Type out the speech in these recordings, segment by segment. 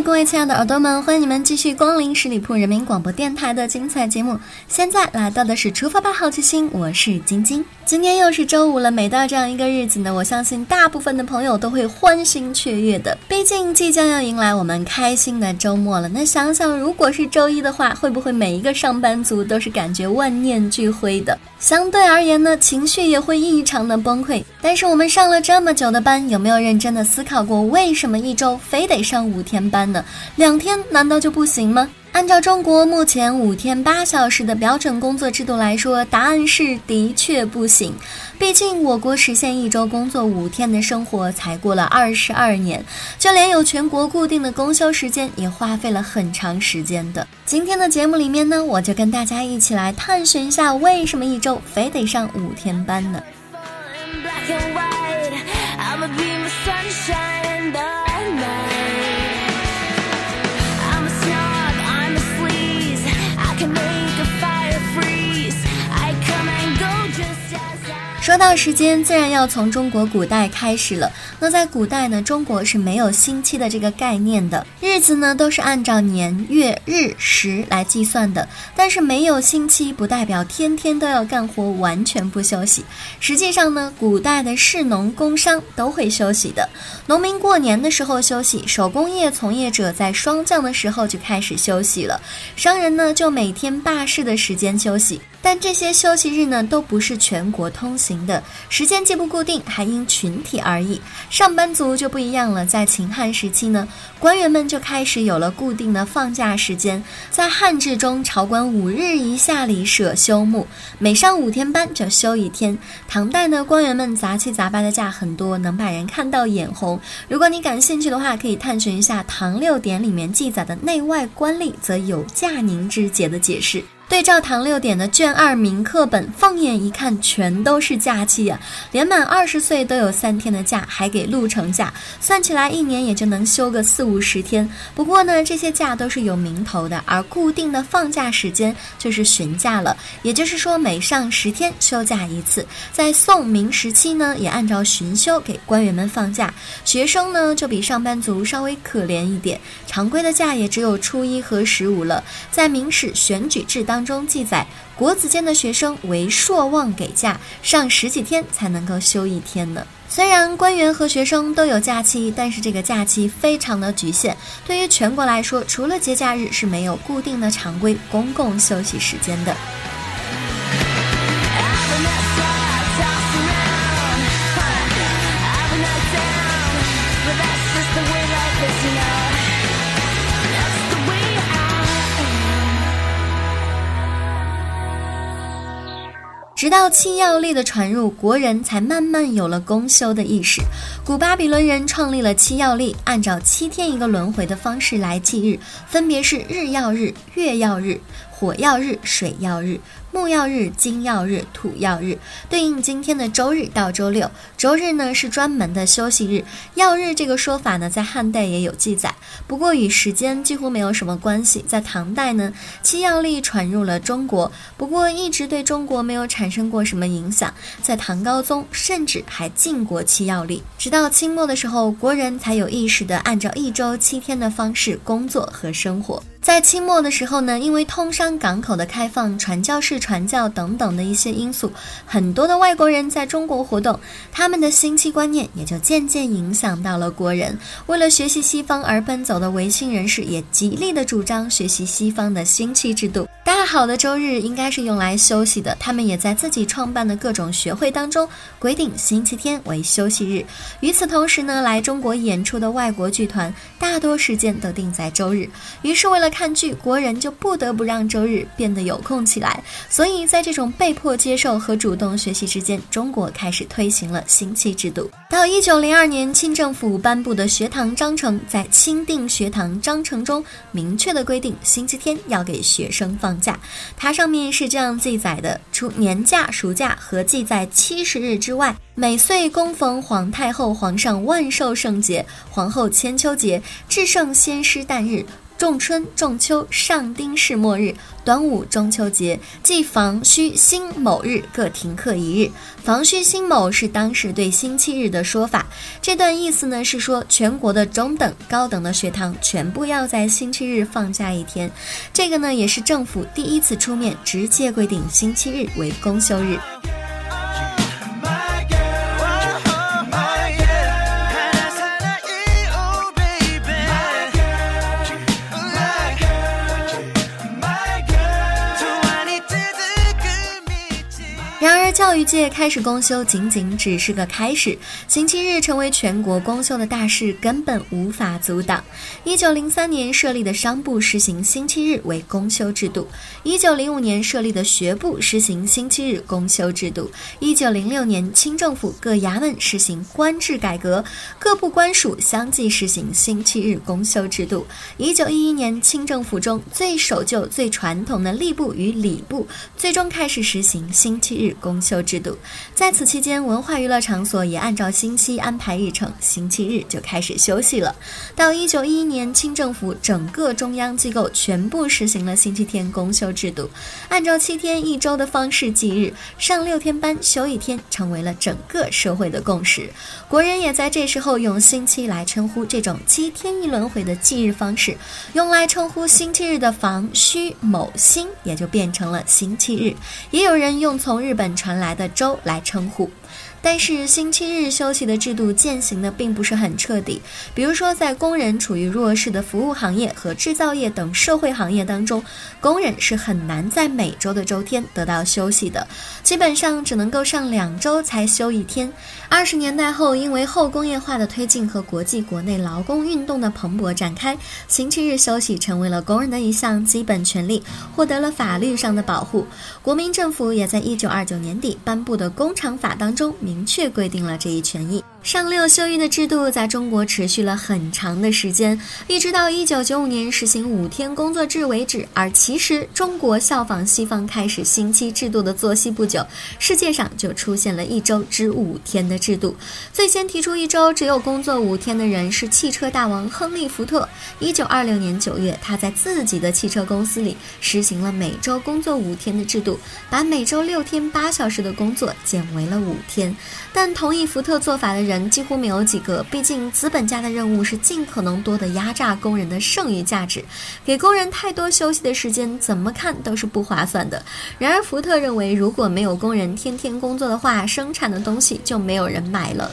各位亲爱的耳朵们，欢迎你们继续光临十里铺人民广播电台的精彩节目。现在来到的是出发吧好奇心，我是晶晶。今天又是周五了，每到这样一个日子呢，我相信大部分的朋友都会欢欣雀跃的，毕竟即将要迎来我们开心的周末了。那想想，如果是周一的话，会不会每一个上班族都是感觉万念俱灰的？相对而言呢，情绪也会异常的崩溃。但是我们上了这么久的班，有没有认真的思考过，为什么一周非得上五天班呢？两天难道就不行吗？按照中国目前五天八小时的标准工作制度来说，答案是的确不行。毕竟我国实现一周工作五天的生活才过了二十二年，就连有全国固定的公休时间也花费了很长时间的。今天的节目里面呢，我就跟大家一起来探寻一下，为什么一周非得上五天班呢？black and white. I'ma be my sunshine. 说到时间，自然要从中国古代开始了。那在古代呢，中国是没有星期的这个概念的，日子呢都是按照年月日时来计算的。但是没有星期，不代表天天都要干活，完全不休息。实际上呢，古代的士农工商都会休息的。农民过年的时候休息，手工业从业者在霜降的时候就开始休息了。商人呢，就每天罢市的时间休息。但这些休息日呢，都不是全国通行的，时间既不固定，还因群体而异。上班族就不一样了，在秦汉时期呢，官员们就开始有了固定的放假时间。在汉制中，朝官五日一下里舍休沐，每上五天班就休一天。唐代呢，官员们杂七杂八的假很多，能把人看到眼红。如果你感兴趣的话，可以探寻一下《唐六典》里面记载的内外官吏则有假宁之节的解释。对照唐六典的卷二明课本，放眼一看，全都是假期呀！连满二十岁都有三天的假，还给路程假，算起来一年也就能休个四五十天。不过呢，这些假都是有名头的，而固定的放假时间就是旬假了。也就是说，每上十天休假一次。在宋明时期呢，也按照旬休给官员们放假。学生呢，就比上班族稍微可怜一点，常规的假也只有初一和十五了。在明史选举制当。中记载，国子监的学生为朔望给假，上十几天才能够休一天呢。虽然官员和学生都有假期，但是这个假期非常的局限。对于全国来说，除了节假日是没有固定的常规公共休息时间的。直到七曜历的传入，国人才慢慢有了公休的意识。古巴比伦人创立了七曜历，按照七天一个轮回的方式来记日，分别是日曜日、月曜日、火曜日、水曜日。木曜日、金曜日、土曜日对应今天的周日到周六。周日呢是专门的休息日。曜日这个说法呢，在汉代也有记载，不过与时间几乎没有什么关系。在唐代呢，七曜历传入了中国，不过一直对中国没有产生过什么影响。在唐高宗甚至还禁过七曜历，直到清末的时候，国人才有意识的按照一周七天的方式工作和生活。在清末的时候呢，因为通商港口的开放、传教士传教等等的一些因素，很多的外国人在中国活动，他们的新期观念也就渐渐影响到了国人。为了学习西方而奔走的维新人士，也极力的主张学习西方的新期制度。大好的周日应该是用来休息的，他们也在自己创办的各种学会当中规定星期天为休息日。与此同时呢，来中国演出的外国剧团大多时间都定在周日，于是为了看剧，国人就不得不让周日变得有空起来。所以在这种被迫接受和主动学习之间，中国开始推行了星期制度。到一九零二年，清政府颁布的学堂章程，在钦定学堂章程中明确的规定，星期天要给学生放假。它上面是这样记载的：除年假、暑假合计在七十日之外，每岁供逢皇太后、皇上万寿圣节、皇后千秋节、至圣先师诞日。仲春、仲秋、上丁是末日、端午、中秋节，即房虚辛某日各停课一日。房虚辛某是当时对星期日的说法。这段意思呢是说，全国的中等、高等的学堂全部要在星期日放假一天。这个呢也是政府第一次出面直接规定星期日为公休日。教育界开始公休，仅仅只是个开始。星期日成为全国公休的大事，根本无法阻挡。一九零三年设立的商部实行星期日为公休制度；一九零五年设立的学部实行星期日公休制度；一九零六年清政府各衙门实行官制改革，各部官署相继实行星期日公休制度。一九一一年，清政府中最守旧、最传统的吏部与礼部，最终开始实行星期日公。休制度，在此期间，文化娱乐场所也按照星期安排日程，星期日就开始休息了。到一九一一年，清政府整个中央机构全部实行了星期天公休制度，按照七天一周的方式计日，上六天班休一天，成为了整个社会的共识。国人也在这时候用星期来称呼这种七天一轮回的计日方式，用来称呼星期日的房虚某星，也就变成了星期日。也有人用从日本传。来的州来称呼。但是星期日休息的制度践行的并不是很彻底。比如说，在工人处于弱势的服务行业和制造业等社会行业当中，工人是很难在每周的周天得到休息的，基本上只能够上两周才休一天。二十年代后，因为后工业化的推进和国际国内劳工运动的蓬勃展开，星期日休息成为了工人的一项基本权利，获得了法律上的保护。国民政府也在一九二九年底颁布的《工厂法》当中。明确规定了这一权益。上六休一的制度在中国持续了很长的时间，一直到一九九五年实行五天工作制为止。而其实，中国效仿西方开始星期制度的作息不久，世界上就出现了一周只五天的制度。最先提出一周只有工作五天的人是汽车大王亨利·福特。一九二六年九月，他在自己的汽车公司里实行了每周工作五天的制度，把每周六天八小时的工作减为了五天。但同意福特做法的人。人几乎没有几个，毕竟资本家的任务是尽可能多的压榨工人的剩余价值，给工人太多休息的时间，怎么看都是不划算的。然而，福特认为，如果没有工人天天工作的话，生产的东西就没有人买了。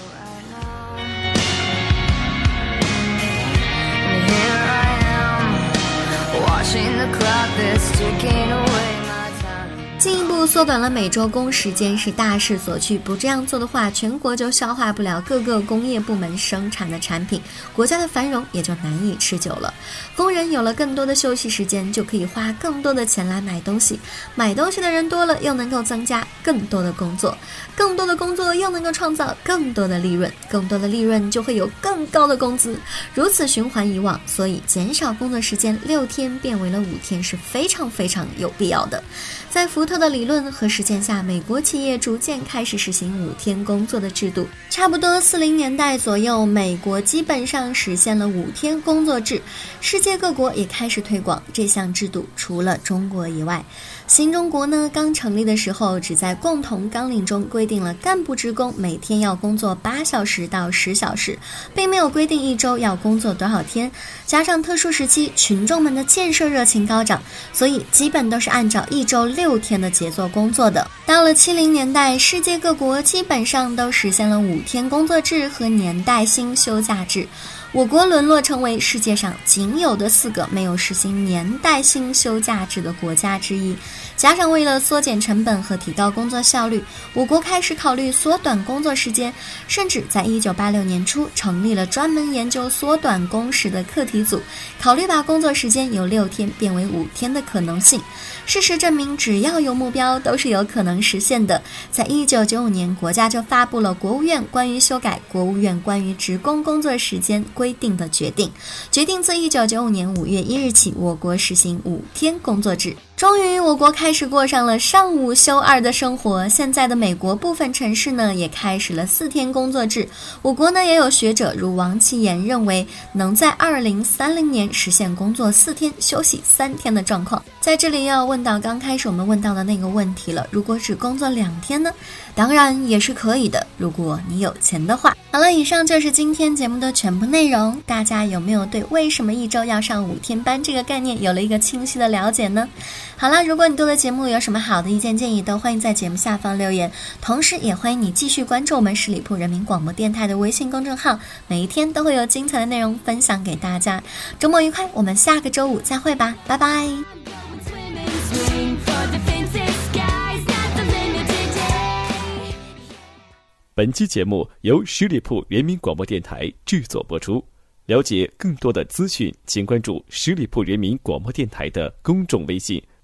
进一步缩短了每周工时间是大势所趋，不这样做的话，全国就消化不了各个工业部门生产的产品，国家的繁荣也就难以持久了。工人有了更多的休息时间，就可以花更多的钱来买东西，买东西的人多了，又能够增加更多的工作，更多的工作又能够创造更多的利润，更多的利润就会有更高的工资，如此循环以往。所以，减少工作时间六天变为了五天是非常非常有必要的。在福特的理论和实践下，美国企业逐渐开始实行五天工作的制度。差不多四零年代左右，美国基本上实现了五天工作制，世界各国也开始推广这项制度，除了中国以外。新中国呢，刚成立的时候，只在共同纲领中规定了干部职工每天要工作八小时到十小时，并没有规定一周要工作多少天。加上特殊时期群众们的建设热情高涨，所以基本都是按照一周六天的节奏工作的。到了七零年代，世界各国基本上都实现了五天工作制和年代薪休假制。我国沦落成为世界上仅有的四个没有实行年代性休假制的国家之一。加上为了缩减成本和提高工作效率，我国开始考虑缩短工作时间，甚至在一九八六年初成立了专门研究缩短工时的课题组，考虑把工作时间由六天变为五天的可能性。事实证明，只要有目标，都是有可能实现的。在一九九五年，国家就发布了国务院关于修改《国务院关于职工工作时间规定》的决定，决定自一九九五年五月一日起，我国实行五天工作制。终于，我国开始过上了上午休二的生活。现在的美国部分城市呢，也开始了四天工作制。我国呢，也有学者如王其言认为，能在二零三零年实现工作四天、休息三天的状况。在这里要问到刚开始我们问到的那个问题了：如果只工作两天呢？当然也是可以的，如果你有钱的话。好了，以上就是今天节目的全部内容。大家有没有对为什么一周要上五天班这个概念有了一个清晰的了解呢？好了，如果你对的节目有什么好的意见建议，都欢迎在节目下方留言。同时，也欢迎你继续关注我们十里铺人民广播电台的微信公众号，每一天都会有精彩的内容分享给大家。周末愉快，我们下个周五再会吧，拜拜。本期节目由十里铺人民广播电台制作播出。了解更多的资讯，请关注十里铺人民广播电台的公众微信。